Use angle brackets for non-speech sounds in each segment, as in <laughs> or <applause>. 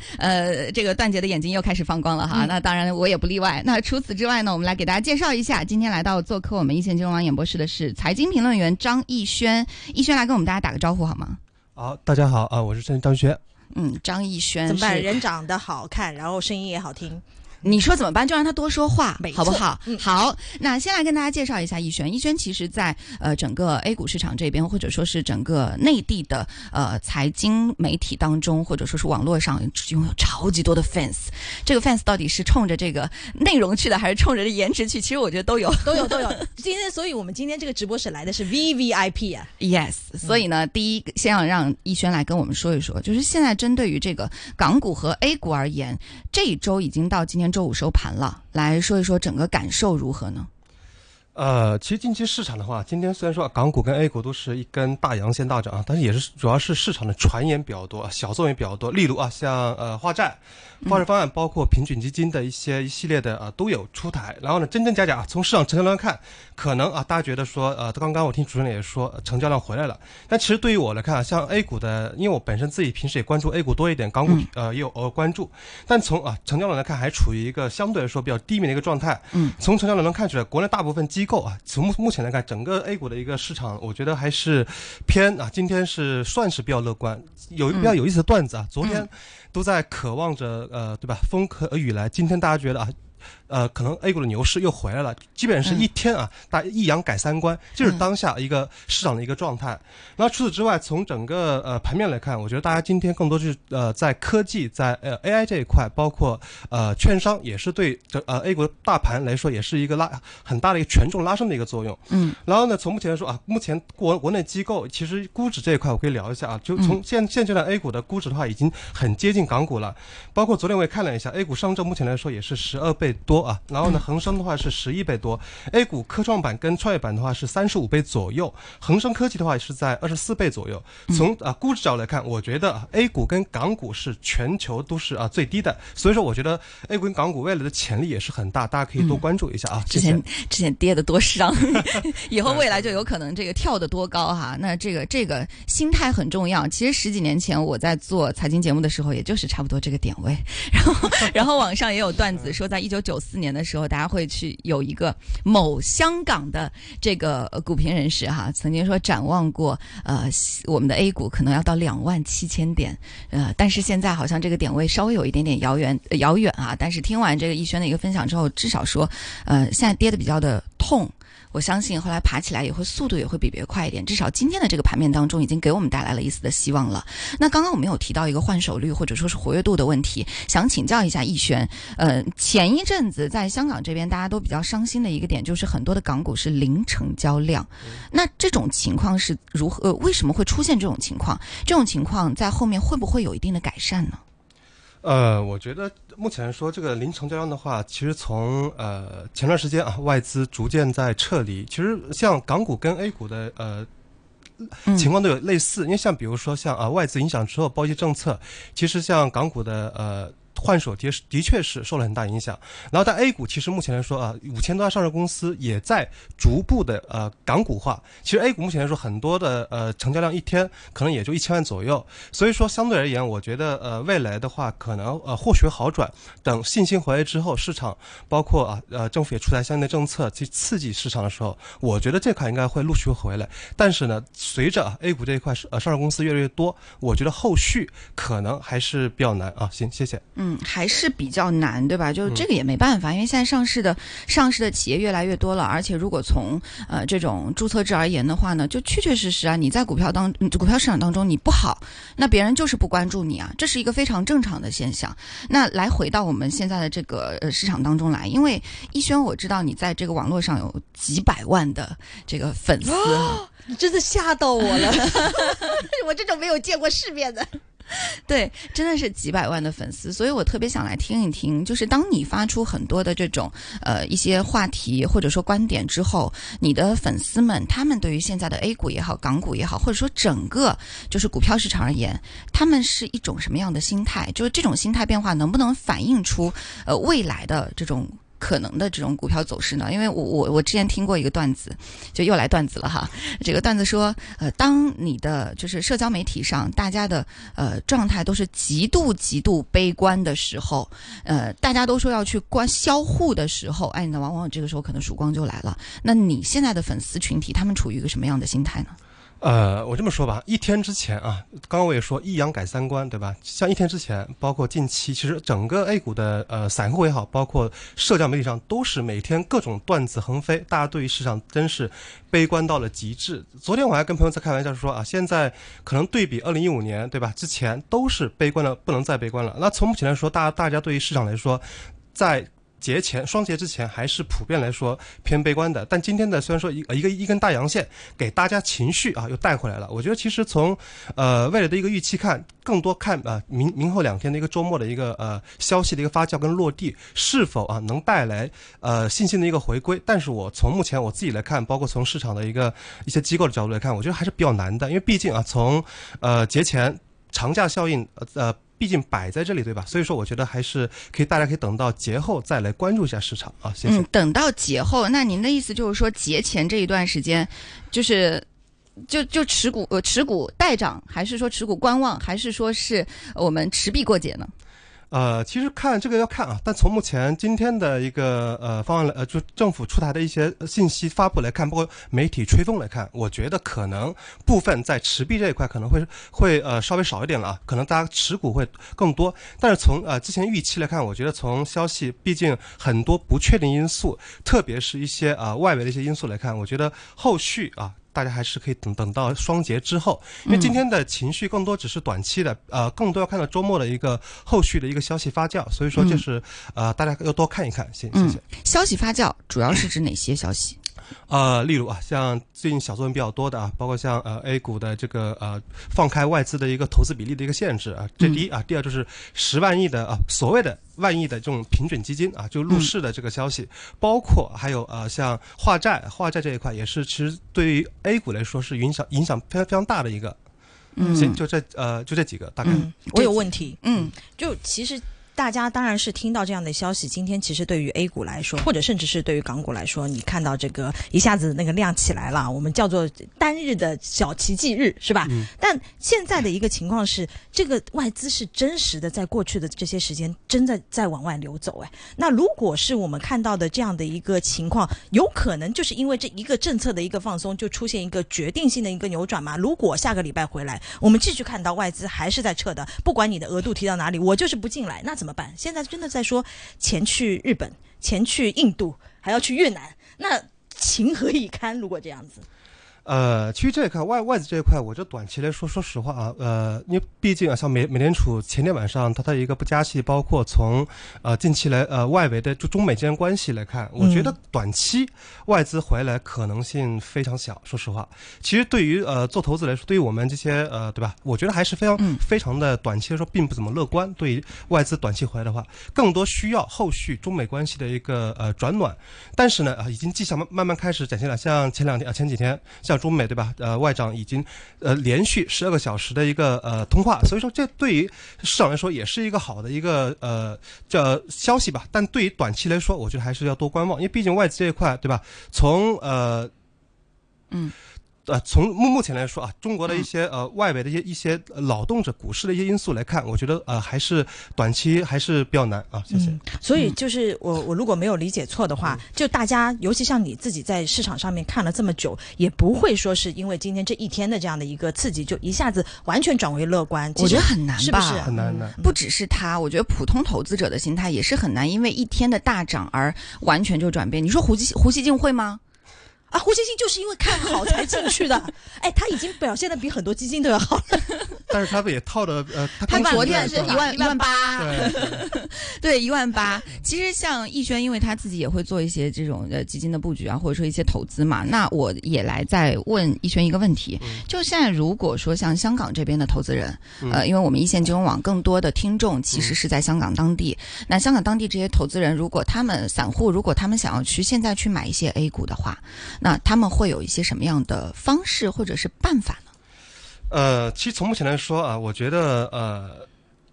<laughs> 呃，这个段姐的眼睛又开始放光了哈。那当然我也不例外。那除此之外呢，我们来给大家介绍一下，今天来到做客我们一线金融网演播室的是财经评论员张艺轩。艺轩来跟我们大家打个招呼好吗？好，大家好啊，我是张张轩。嗯，张艺轩怎么办？人长得好看，然后声音也好听。你说怎么办？就让他多说话好不好？嗯好，那先来跟大家介绍一下逸轩。逸轩其实在呃整个 A 股市场这边，或者说是整个内地的呃财经媒体当中，或者说是网络上，拥有超级多的 fans。这个 fans 到底是冲着这个内容去的，还是冲着这颜值去？其实我觉得都有。都 <laughs> 有都有。<laughs> 今天，所以我们今天这个直播室来的是 V V I P 啊，Yes，所以呢，第一先要让逸轩来跟我们说一说，就是现在针对于这个港股和 A 股而言，这一周已经到今天周五收盘了，来说一说整个感受如何呢？呃，其实近期市场的话，今天虽然说港股跟 A 股都是一根大阳线大涨啊，但是也是主要是市场的传言比较多，小作文比较多。例如啊，像呃化债、化债方案，包括平准基金的一些一系列的啊都有出台。然后呢，真真假假，从市场成交量看，可能啊大家觉得说呃，刚刚我听主持人也说、呃成交量回来了，但其实对于我来看啊，像 A 股的，因为我本身自己平时也关注 A 股多一点，港股呃也有偶尔关注，但从啊成交量来看，还处于一个相对来说比较低迷的一个状态。嗯，从成交量能看出来，国内大部分机构啊，从目目前来看，整个 A 股的一个市场，我觉得还是偏啊，今天是算是比较乐观。有一个比较有意思的段子啊，昨天都在渴望着呃，对吧？风和雨来，今天大家觉得啊。呃，可能 A 股的牛市又回来了，基本上是一天啊，大一阳改三观，就是当下一个市场的一个状态。然后除此之外，从整个呃盘面来看，我觉得大家今天更多是呃在科技、在呃 AI 这一块，包括呃券商，也是对这呃 A 股大盘来说，也是一个拉很大的一个权重拉升的一个作用。嗯，然后呢，从目前来说啊，目前国国内机构其实估值这一块我可以聊一下啊，就从现现阶段 A 股的估值的话，已经很接近港股了。包括昨天我也看了一下，A 股上证目前来说也是十二倍多啊，然后呢，恒生的话是十一倍多，A 股科创板跟创业板的话是三十五倍左右，恒生科技的话是在二十四倍左右。从啊估值角度来看，我觉得啊 A 股跟港股是全球都是啊最低的，所以说我觉得 A 股跟港股未来的潜力也是很大，大家可以多关注一下啊。之前。之前跌的多伤，<laughs> 以后未来就有可能这个跳的多高哈。那这个这个心态很重要。其实十几年前我在做财经节目的时候，也就是差不多这个点位。<laughs> 然后然后网上也有段子说，在一九九四四年的时候，大家会去有一个某香港的这个股评人士哈，曾经说展望过呃我们的 A 股可能要到两万七千点，呃，但是现在好像这个点位稍微有一点点遥远遥远啊。但是听完这个逸轩的一个分享之后，至少说呃，现在跌的比较的痛。我相信后来爬起来也会速度也会比别人快一点，至少今天的这个盘面当中已经给我们带来了一丝的希望了。那刚刚我们有提到一个换手率或者说是活跃度的问题，想请教一下逸轩。呃，前一阵子在香港这边大家都比较伤心的一个点就是很多的港股是零成交量，那这种情况是如何？呃，为什么会出现这种情况？这种情况在后面会不会有一定的改善呢？呃，我觉得目前来说，这个零成交量的话，其实从呃前段时间啊，外资逐渐在撤离。其实像港股跟 A 股的呃嗯情况都有类似，因为像比如说像啊外资影响之后，包括政策，其实像港股的呃。换手的的确是受了很大影响，然后但 A 股其实目前来说啊，五千多家上市公司也在逐步的呃港股化。其实 A 股目前来说，很多的呃成交量一天可能也就一千万左右，所以说相对而言，我觉得呃未来的话，可能呃或许好转。等信心回来之后，市场包括啊呃政府也出台相应的政策去刺激市场的时候，我觉得这块应该会陆续回来。但是呢，随着 A 股这一块呃上市公司越来越多，我觉得后续可能还是比较难啊。行，谢谢。嗯，还是比较难，对吧？就这个也没办法，因为现在上市的上市的企业越来越多了，而且如果从呃这种注册制而言的话呢，就确确实实啊，你在股票当嗯股票市场当中你不好，那别人就是不关注你啊，这是一个非常正常的现象。那来回到我们现在的这个呃市场当中来，因为逸轩，我知道你在这个网络上有几百万的这个粉丝啊，你真的吓到我了 <laughs> <laughs> 我这种没有见过世面的。<laughs> 对，真的是几百万的粉丝，所以我特别想来听一听，就是当你发出很多的这种呃一些话题或者说观点之后，你的粉丝们他们对于现在的 A 股也好、港股也好，或者说整个就是股票市场而言，他们是一种什么样的心态？就是这种心态变化能不能反映出呃未来的这种可能的这种股票走势呢？因为我我我之前听过一个段子，就又来段子了哈。这个段子说，呃，当你的就是社交媒体上大家的呃状态都是极度极度悲观的时候，呃，大家都说要去关销户的时候，哎，那往往这个时候可能曙光就来了。那你现在的粉丝群体他们处于一个什么样的心态呢？呃，我这么说吧，一天之前啊，刚刚我也说一阳改三观，对吧？像一天之前，包括近期，其实整个 A 股的呃散户也好，包括社交媒体上，都是每天各种段子横飞，大家对于市场真是悲观到了极致。昨天我还跟朋友在开玩笑说啊，现在可能对比二零一五年，对吧？之前都是悲观的，不能再悲观了。那从目前来说，大家大家对于市场来说，在节前双节之前还是普遍来说偏悲观的，但今天的虽然说一一个一根大阳线给大家情绪啊又带回来了，我觉得其实从呃未来的一个预期看，更多看啊明明后两天的一个周末的一个呃消息的一个发酵跟落地是否啊能带来呃信心的一个回归，但是我从目前我自己来看，包括从市场的一个一些机构的角度来看，我觉得还是比较难的，因为毕竟啊从呃节前长假效应呃。毕竟摆在这里，对吧？所以说，我觉得还是可以，大家可以等到节后再来关注一下市场啊。谢谢。嗯，等到节后，那您的意思就是说，节前这一段时间，就是就就持股呃持股待涨，还是说持股观望，还是说是我们持币过节呢？呃，其实看这个要看啊，但从目前今天的一个呃方案来，呃，就政府出台的一些信息发布来看，包括媒体吹风来看，我觉得可能部分在持币这一块可能会会呃稍微少一点了啊，可能大家持股会更多。但是从呃之前预期来看，我觉得从消息，毕竟很多不确定因素，特别是一些啊外围的一些因素来看，我觉得后续啊。大家还是可以等等到双节之后，因为今天的情绪更多只是短期的，呃，更多要看到周末的一个后续的一个消息发酵，所以说就是呃，大家要多看一看，谢谢谢。消息发酵主要是指哪些消息？呃，例如啊，像最近小作文比较多的啊，包括像呃 A 股的这个呃放开外资的一个投资比例的一个限制啊，这第一啊，第二就是十万亿的啊所谓的万亿的这种平准基金啊，就入市的这个消息，包括还有呃像化债，化债这一块也是其实对于 A 股来说是影响影响非常非常大的一个，嗯，行，就这呃就这几个大概。我有问题，嗯，就其实。大家当然是听到这样的消息。今天其实对于 A 股来说，或者甚至是对于港股来说，你看到这个一下子那个量起来了，我们叫做单日的小奇迹日，是吧？嗯。但现在的一个情况是，这个外资是真实的，在过去的这些时间，真的在往外流走。哎，那如果是我们看到的这样的一个情况，有可能就是因为这一个政策的一个放松，就出现一个决定性的一个扭转嘛？如果下个礼拜回来，我们继续看到外资还是在撤的，不管你的额度提到哪里，我就是不进来，那怎么现在真的在说前去日本、前去印度，还要去越南，那情何以堪？如果这样子。呃，其实这一块外外资这一块，我就短期来说，说实话啊，呃，因为毕竟啊，像美美联储前天晚上它的一个不加息，包括从呃近期来呃外围的就中美之间关系来看，我觉得短期外资回来可能性非常小。说实话，其实对于呃做投资来说，对于我们这些呃对吧，我觉得还是非常非常的短期来说并不怎么乐观。对于外资短期回来的话，更多需要后续中美关系的一个呃转暖。但是呢啊，已经迹象慢慢慢开始展现了，像前两天啊前几天像。像中美对吧？呃，外长已经呃连续十二个小时的一个呃通话，所以说这对于市场来说也是一个好的一个呃叫消息吧。但对于短期来说，我觉得还是要多观望，因为毕竟外资这一块对吧？从呃嗯。呃，从目目前来说啊，中国的一些呃外围的一些一些劳动者股市的一些因素来看，我觉得呃还是短期还是比较难啊。谢谢。所以就是我我如果没有理解错的话，就大家尤其像你自己在市场上面看了这么久，也不会说是因为今天这一天的这样的一个刺激，就一下子完全转为乐观。我觉得很难，是不是很难的？不只是他，我觉得普通投资者的心态也是很难，因为一天的大涨而完全就转变。你说胡锡胡锡进会吗？啊，胡星星就是因为看好才进去的，哎，他已经表现的比很多基金都要好了。但是他们也套的呃，他昨天是一万一万八，对，对 <laughs> 一万八。其实像逸轩，因为他自己也会做一些这种呃基金的布局啊，或者说一些投资嘛。那我也来再问逸轩一个问题，就现在如果说像香港这边的投资人，呃，因为我们一线金融网更多的听众其实是在香港当地，那香港当地这些投资人，如果他们散户，如果他们想要去现在去买一些 A 股的话，那他们会有一些什么样的方式或者是办法呢？呃，其实从目前来说啊，我觉得呃，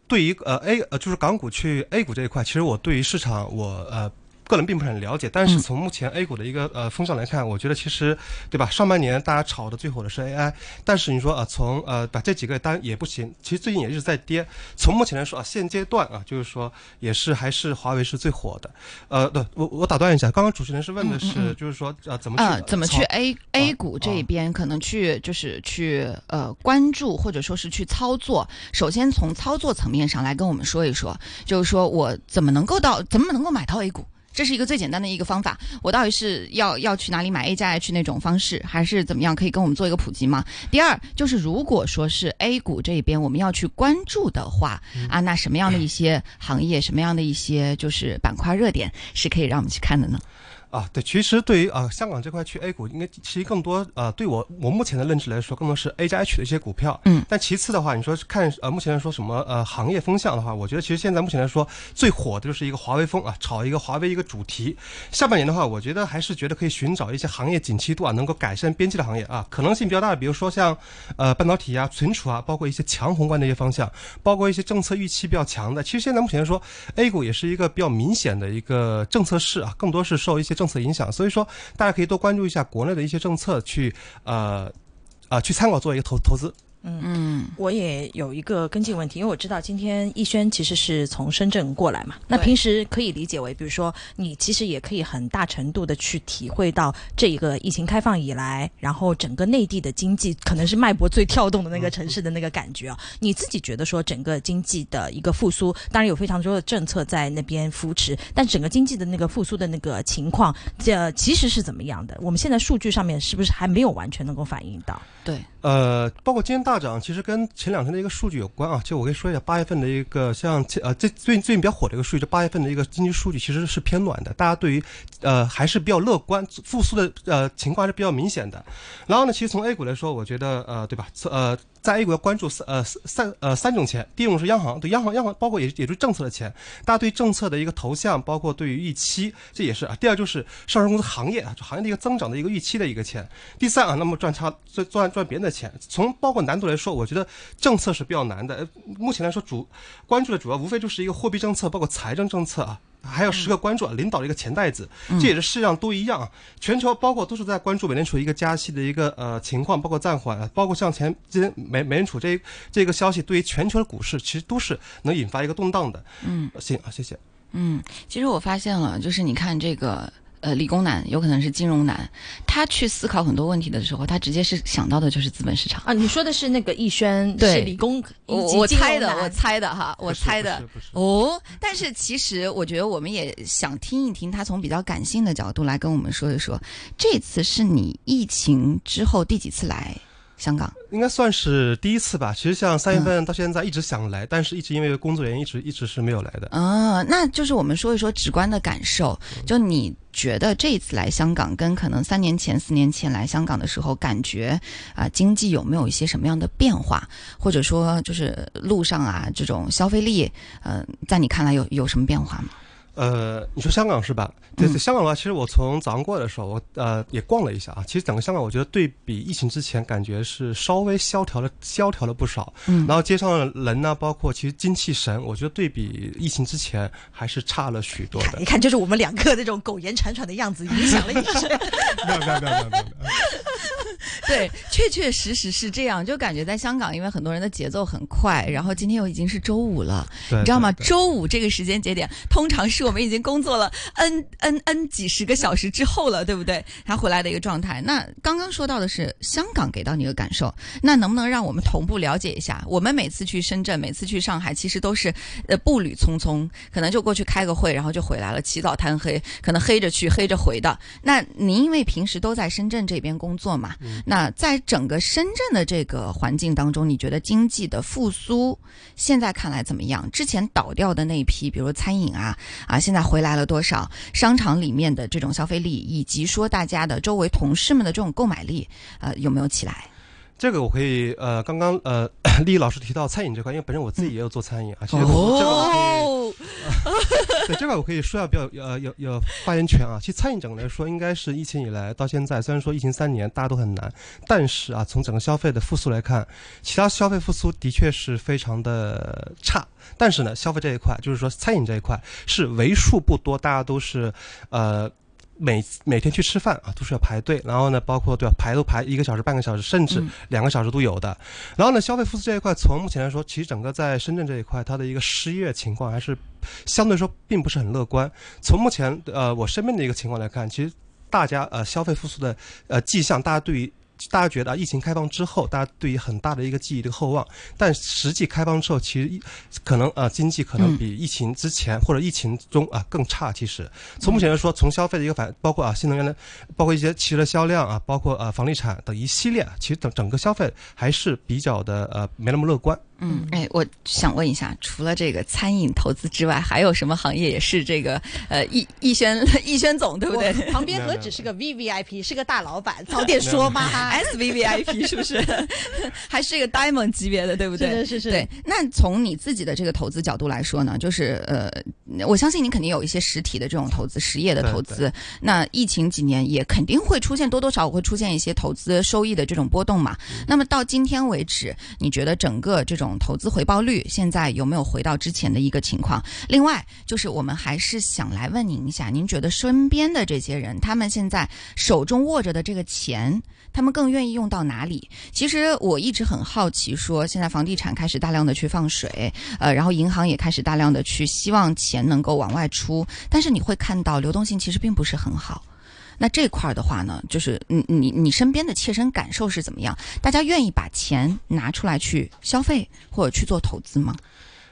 对于呃 A 呃就是港股去 A 股这一块，其实我对于市场我呃个人并不是很了解，但是从目前 A 股的一个呃风向来看，我觉得其实对吧？上半年大家炒的最火的是 AI，但是你说啊，从呃把这几个单也不行，其实最近也一直在跌。从目前来说啊，现阶段啊，就是说也是还是华为是最火的。呃，对我我打断一下，刚刚主持人是问的是，就是说呃怎么去、呃怎么去 A A 股这一边可能去就是去呃关注或者说是去操作。首先从操作层面上来跟我们说一说，就是说我怎么能够到怎么能够买到 A 股。这是一个最简单的一个方法，我到底是要要去哪里买 A 加 H 那种方式，还是怎么样？可以跟我们做一个普及吗？第二，就是如果说是 A 股这边我们要去关注的话，啊，那什么样的一些行业，什么样的一些就是板块热点是可以让我们去看的呢？啊，对，其实对于啊、香港这块去 A 股，应该其实更多啊，对我我目前的认知来说，更多是 A 加 H 的一些股票。嗯，但其次的话，你说看呃目前来说什么呃行业风向的话，我觉得其实现在目前来说最火的就是一个华为风啊，炒一个华为一个主题。下半年的话，我觉得还是觉得可以寻找一些行业景气度啊，能够改善边际的行业啊，可能性比较大的，比如说像呃半导体啊、存储啊，包括一些强宏观的一些方向，包括一些政策预期比较强的。其实现在目前来说，A 股也是一个比较明显的一个政策市啊，更多是受一些政策影响，所以说大家可以多关注一下国内的一些政策，去呃啊、去参考做一个投投资。嗯，我也有一个跟进问题，因为我知道今天逸轩其实是从深圳过来嘛，那平时可以理解为，比如说你其实也可以很大程度的去体会到这一个疫情开放以来，然后整个内地的经济可能是脉搏最跳动的那个城市的那个感觉啊。你自己觉得说整个经济的一个复苏，当然有非常多的政策在那边扶持，但整个经济的那个复苏的那个情况，这其实是怎么样的？我们现在数据上面是不是还没有完全能够反映到？对，呃，包括今天大涨，其实跟前两天的一个数据有关啊。就我跟你说一下，八月份的一个像呃，最最近最近比较火的一个数据，就八月份的一个经济数据其实是偏暖的，大家对于呃还是比较乐观，复苏的呃情况还是比较明显的。然后呢，其实从 A 股来说，我觉得呃对吧？呃，在 A 股要关注三呃三呃三种钱，第一种是央行，对央行央行包括也也就是政策的钱，大家对政策的一个投向，包括对于预期，这也是啊。第二就是上市公司行业啊，就行业的一个增长的一个预期的一个钱。第三啊，那么赚差赚赚赚别人的钱，从包括难度来说，我觉得政策是比较难的。呃目前来说，主关注的主要无非就是一个货币政策，包括财政政策啊。还有时刻关注啊，领导的一个钱袋子，这也是世界上都一样啊。全球包括都是在关注美联储一个加息的一个呃情况，包括暂缓，啊包括像前今天美美联储这这个消息，对于全球的股市其实都是能引发一个动荡的。嗯行啊，谢谢。嗯，其实我发现了，就是你看这个。呃，理工男有可能是金融男，他去思考很多问题的时候，他直接是想到的就是资本市场。啊，你说的是那个逸轩对是理工，我我猜的，我猜的哈，我猜的哦。但是其实我觉得我们也想听一听他从比较感性的角度来跟我们说一说，这次是你疫情之后第几次来香港？应该算是第一次吧。其实像三月份到现在一直想来，但是一直因为工作原因，一直一直是没有来的。啊，那就是我们说一说直观的感受。就你觉得这一次来香港，跟可能三年前、四年前来香港的时候，感觉啊、经济有没有一些什么样的变化？或者说，就是路上啊这种消费力，呃，在你看来有有什么变化吗？呃，你说香港是吧？对嗯对，香港的话，其实我从早上过来的时候，我呃也逛了一下啊。其实整个香港，我觉得对比疫情之前，感觉是稍微萧条了，萧条了不少。嗯然后街上的人呢，包括其实精气神，我觉得对比疫情之前还是差了许多的 <laughs> 你。看，就是我们两个那种苟延残喘的样子，影响了你。<laughs> 没有没有没有没有没有。对，确确实实是这样，就感觉在香港，因为很多人的节奏很快，然后今天又已经是周五了，对你知道吗？周五这个时间节点，通常是我们已经工作了 n n n 几十个小时之后了，对不对？他回来的一个状态。那刚刚说到的是香港给到你的感受，那能不能让我们同步了解一下？我们每次去深圳，每次去上海，其实都是呃步履匆匆，可能就过去开个会，然后就回来了，起早贪黑，可能黑着去黑着回的。那您因为平时都在深圳这边工作嘛，那在整个深圳的这个环境当中，你觉得经济的复苏现在看来怎么样？之前倒掉的那一批，比如餐饮啊啊，现在回来了多少？商场里面的这种消费力，以及说大家的周围同事们的这种购买力，呃，有没有起来？这个我可以呃，刚刚呃，<coughs> 丽丽老师提到餐饮这块，因为本身我自己也有做餐饮啊，其实这个我可以哦，<laughs> 对这块我可以说下比较呃有有发言权啊。其实餐饮整个来说，应该是疫情以来到现在，虽然说疫情三年大家都很难，但是啊，从整个消费的复苏来看，其他消费复苏的确是非常的差。但是呢，消费这一块，就是说餐饮这一块是为数不多，大家都是呃。每每天去吃饭啊，都是要排队，然后呢，包括对吧，排都排一个小时、半个小时，甚至两个小时都有的。然后呢，消费复苏这一块，从目前来说，其实整个在深圳这一块，它的一个失业情况还是相对说并不是很乐观。从目前呃我身边的一个情况来看，其实大家呃消费复苏的呃迹象，大家对于。大家觉得啊，疫情开放之后，大家对于很大的一个记忆的厚望，但实际开放之后，其实可能啊，经济可能比疫情之前或者疫情中啊更差。其实从目前来说，从消费的一个反，包括啊新能源的，包括一些汽车销量啊，包括啊房地产等一系列，其实整整个消费还是比较的呃没那么乐观。嗯，哎，我想问一下，除了这个餐饮投资之外，还有什么行业也是这个呃易易轩 <laughs> 易轩总对不对？旁边何止是个 V V I P，是个大老板，早点说嘛。<laughs> S V V I P 是不是？<laughs> 还是一个 Diamond 级别的，对不对？是是是。对，那从你自己的这个投资角度来说呢，就是呃，我相信你肯定有一些实体的这种投资，实业的投资。那疫情几年也肯定会出现多多少少会出现一些投资收益的这种波动嘛。那么到今天为止，你觉得整个这种投资回报率现在有没有回到之前的一个情况？另外，就是我们还是想来问您一下，您觉得身边的这些人，他们现在手中握着的这个钱，他们更愿意用到哪里？其实我一直很好奇，说现在房地产开始大量的去放水，呃，然后银行也开始大量的去希望钱能够往外出，但是你会看到流动性其实并不是很好。那这块儿的话呢，就是你你你身边的切身感受是怎么样？大家愿意把钱拿出来去消费或者去做投资吗？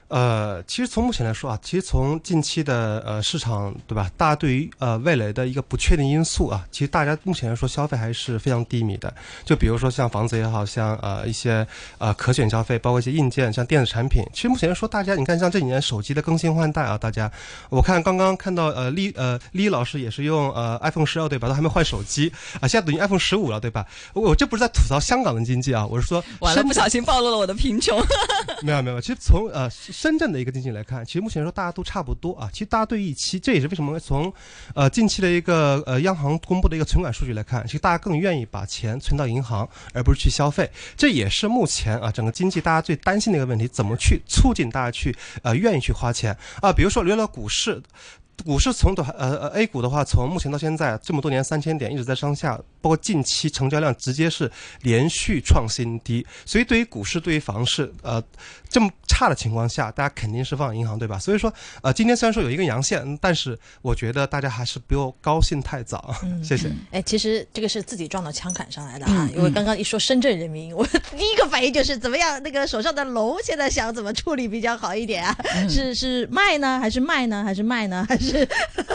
呃，其实从目前来说啊，其实从近期的呃市场对吧，大家对于呃未来的一个不确定因素啊，其实大家目前来说消费还是非常低迷的。就比如说像房子也好像呃一些呃可选消费，包括一些硬件，像电子产品。其实目前来说，大家你看像这几年手机的更新换代啊，大家我看刚刚看到呃李呃李老师也是用呃 iPhone 十二对吧，都还没换手机啊，现在等于 iPhone 十五了对吧？我这不是在吐槽香港的经济啊，我是说完了不小心暴露了我的贫穷。<laughs> 没有没有，其实从呃。深圳的一个经济来看，其实目前说大家都差不多啊。其实大家对预期，这也是为什么从，呃近期的一个呃央行公布的一个存款数据来看，其实大家更愿意把钱存到银行，而不是去消费。这也是目前啊整个经济大家最担心的一个问题，怎么去促进大家去呃愿意去花钱啊？比如说，聊聊股市。股市从短呃呃 A 股的话，从目前到现在这么多年三千点一直在上下，包括近期成交量直接是连续创新低，所以对于股市对于房市呃这么差的情况下，大家肯定是放银行对吧？所以说呃今天虽然说有一根阳线，但是我觉得大家还是不用高兴太早。<laughs> 谢谢。哎，其实这个是自己撞到枪砍上来的哈，因为刚刚一说深圳人民，我第一个反应就是怎么样？那个手上的楼现在想怎么处理比较好一点啊？是是卖呢，还是卖呢，还是卖呢，还是？是，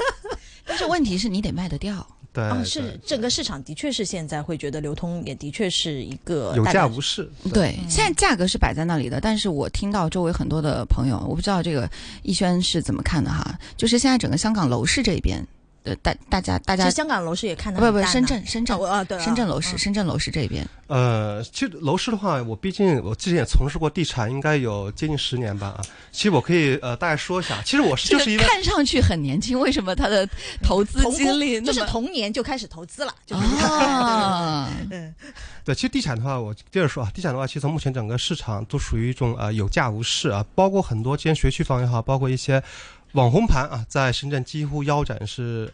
<laughs> 但是问题是你得卖得掉。对，是整个市场的确是现在会觉得流通也的确是一个有价无市。对，现在价格是摆在那里的，但是我听到周围很多的朋友，我不知道这个逸轩是怎么看的哈，就是现在整个香港楼市这边。呃，大大家大家，香港楼市也看到不不，深圳深圳啊，对，深圳楼市，深圳楼市这边。呃，其实楼市的话，我毕竟我之前也从事过地产，应该有接近十年吧啊。其实我可以呃大概说一下，其实我是就是一个看上去很年轻，为什么他的投资经历就是童年就开始投资了？啊，嗯，<laughs> 对，其实地产的话，我接着说啊，地产的话，其实从目前整个市场都属于一种呃有价无市啊，包括很多今天学区房也好，包括一些。网红盘啊，在深圳几乎腰斩是，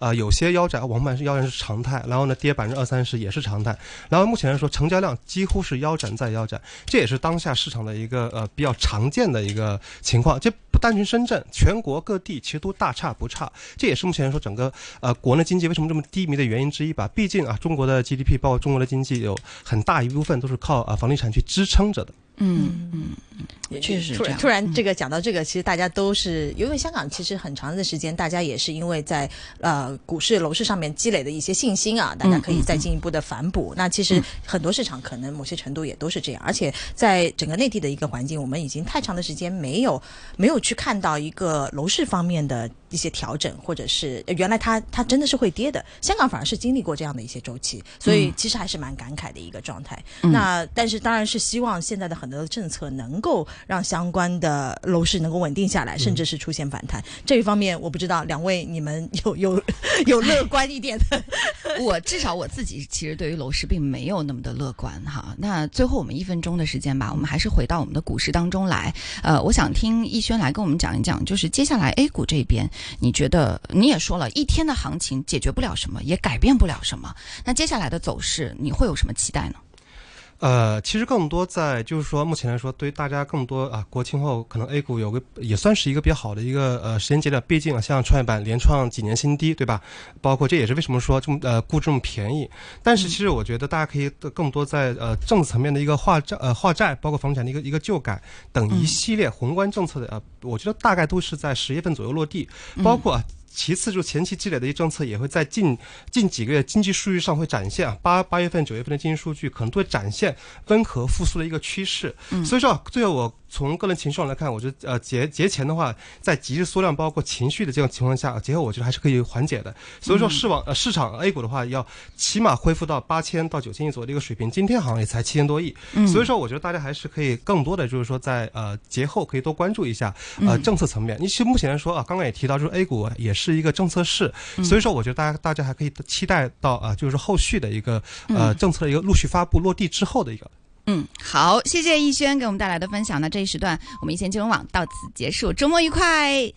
呃，有些腰斩，网红盘是腰斩是常态，然后呢，跌百分之二三十也是常态。然后目前来说，成交量几乎是腰斩再腰斩，这也是当下市场的一个呃比较常见的一个情况。这不单纯深圳，全国各地其实都大差不差。这也是目前来说整个呃国内经济为什么这么低迷的原因之一吧。毕竟啊，中国的 GDP 包括中国的经济有很大一部分都是靠啊房地产去支撑着的。嗯嗯，确实突然突然这个讲到这个，其实大家都是因为香港，其实很长的时间，大家也是因为在呃股市楼市上面积累的一些信心啊，大家可以再进一步的反哺。那其实很多市场可能某些程度也都是这样，而且在整个内地的一个环境，我们已经太长的时间没有没有去看到一个楼市方面的。一些调整，或者是呃原来它它真的是会跌的。香港反而是经历过这样的一些周期，所以其实还是蛮感慨的一个状态。嗯那但是当然是希望现在的很多的政策能够让相关的楼市能够稳定下来，甚至是出现反弹。这一方面我不知道两位你们有有 <laughs> 有乐观一点的 <laughs> 我至少我自己其实对于楼市并没有那么的乐观哈。那最后我们一分钟的时间吧，我们还是回到我们的股市当中来。呃，我想听逸轩来跟我们讲一讲，就是接下来 A 股这边，你觉得你也说了一天的行情解决不了什么，也改变不了什么，那接下来的走势你会有什么期待呢？呃，其实更多在就是说，目前来说，对于大家更多啊，国庆后可能 A 股有个也算是一个比较好的一个呃时间节点，毕竟啊，像创业板连创几年新低，对吧？包括这也是为什么说这么呃估这么便宜。但是其实我觉得大家可以更多在呃政策层面的一个化债呃化债，包括房地产的一个一个旧改等一系列宏观政策的呃，我觉得大概都是在十月份左右落地，包括啊。其次，就前期积累的一些政策，也会在近近几个月经济数据上会展现啊，八八月份、九月份的经济数据可能都会展现温和复苏的一个趋势。所以说啊，最后我从个人情绪上来看，我觉得呃节节前的话，在极致缩量包括情绪的这种情况下，节后我觉得还是可以缓解的。所以说市网呃市场 A 股的话，要起码恢复到八千到九千亿左右的一个水平，今天好像也才七千多亿。所以说，我觉得大家还是可以更多的就是说在呃节后可以多关注一下呃政策层面。你其实目前来说啊，刚刚也提到，就是 A 股也是一个政策市，所以说我觉得大家大家还可以期待到啊，就是后续的一个呃政策的一个陆续发布落地之后的一个。嗯，好，谢谢逸轩给我们带来的分享。那这一时段我们一线金融网到此结束，周末愉快，